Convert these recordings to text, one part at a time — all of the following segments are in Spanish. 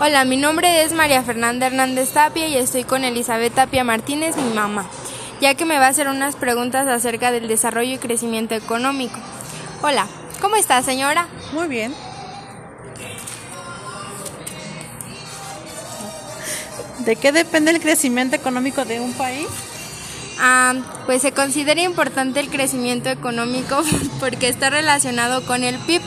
Hola, mi nombre es María Fernanda Hernández Tapia y estoy con Elizabeth Tapia Martínez, mi mamá, ya que me va a hacer unas preguntas acerca del desarrollo y crecimiento económico. Hola, ¿cómo está señora? Muy bien. ¿De qué depende el crecimiento económico de un país? Ah, pues se considera importante el crecimiento económico porque está relacionado con el PIB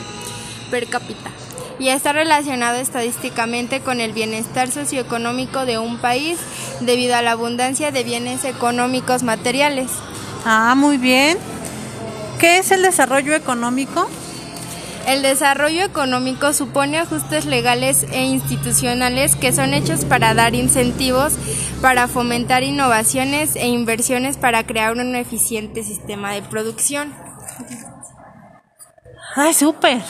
per cápita y está relacionado estadísticamente con el bienestar socioeconómico de un país debido a la abundancia de bienes económicos materiales. Ah, muy bien. ¿Qué es el desarrollo económico? El desarrollo económico supone ajustes legales e institucionales que son hechos para dar incentivos, para fomentar innovaciones e inversiones para crear un eficiente sistema de producción. ¡Ay, súper!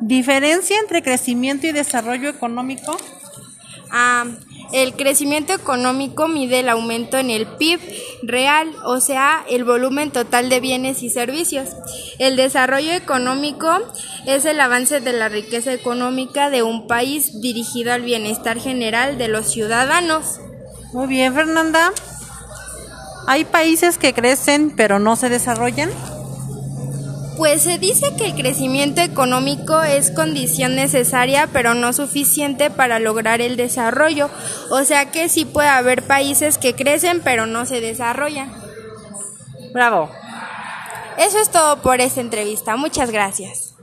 ¿Diferencia entre crecimiento y desarrollo económico? Ah, el crecimiento económico mide el aumento en el PIB real, o sea, el volumen total de bienes y servicios. El desarrollo económico es el avance de la riqueza económica de un país dirigido al bienestar general de los ciudadanos. Muy bien, Fernanda. ¿Hay países que crecen pero no se desarrollan? Pues se dice que el crecimiento económico es condición necesaria pero no suficiente para lograr el desarrollo, o sea que sí puede haber países que crecen pero no se desarrollan. Bravo. Eso es todo por esta entrevista, muchas gracias.